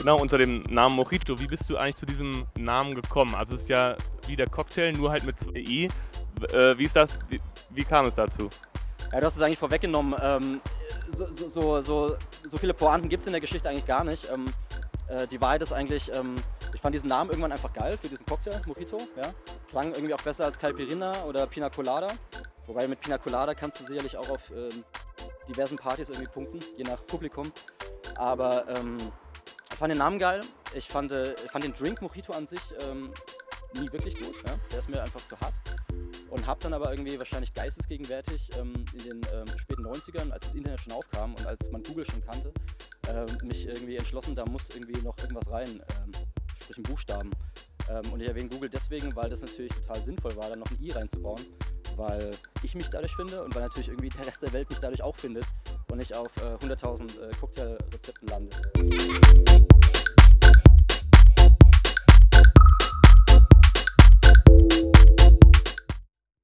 Genau, unter dem Namen Mojito. Wie bist du eigentlich zu diesem Namen gekommen? Also es ist ja wie der Cocktail, nur halt mit zwei I. Äh, wie ist das? Wie, wie, kam es dazu? Ja, du hast es eigentlich vorweggenommen. Ähm, so, so, so, so, viele Pointen gibt es in der Geschichte eigentlich gar nicht. Ähm, äh, die Wahrheit ist eigentlich, ähm, ich fand diesen Namen irgendwann einfach geil für diesen Cocktail, Mojito. Ja? Klang irgendwie auch besser als Caipirinha oder Pina Colada. Wobei mit Pina Colada kannst du sicherlich auch auf ähm, diversen Partys irgendwie punkten, je nach Publikum. Aber ähm, fand den Namen geil. Ich fand, äh, fand den Drink Mojito an sich ähm, nie wirklich gut. Ja? Der ist mir einfach zu hart. Und habe dann aber irgendwie wahrscheinlich geistesgegenwärtig ähm, in den ähm, späten 90ern, als das Internet schon aufkam und als man Google schon kannte, äh, mich irgendwie entschlossen, da muss irgendwie noch irgendwas rein, ähm, sprich ein Buchstaben. Ähm, und ich erwähne Google deswegen, weil das natürlich total sinnvoll war, da noch ein i reinzubauen, weil ich mich dadurch finde und weil natürlich irgendwie der Rest der Welt mich dadurch auch findet und ich auf äh, 100.000 äh, Cocktailrezepten lande.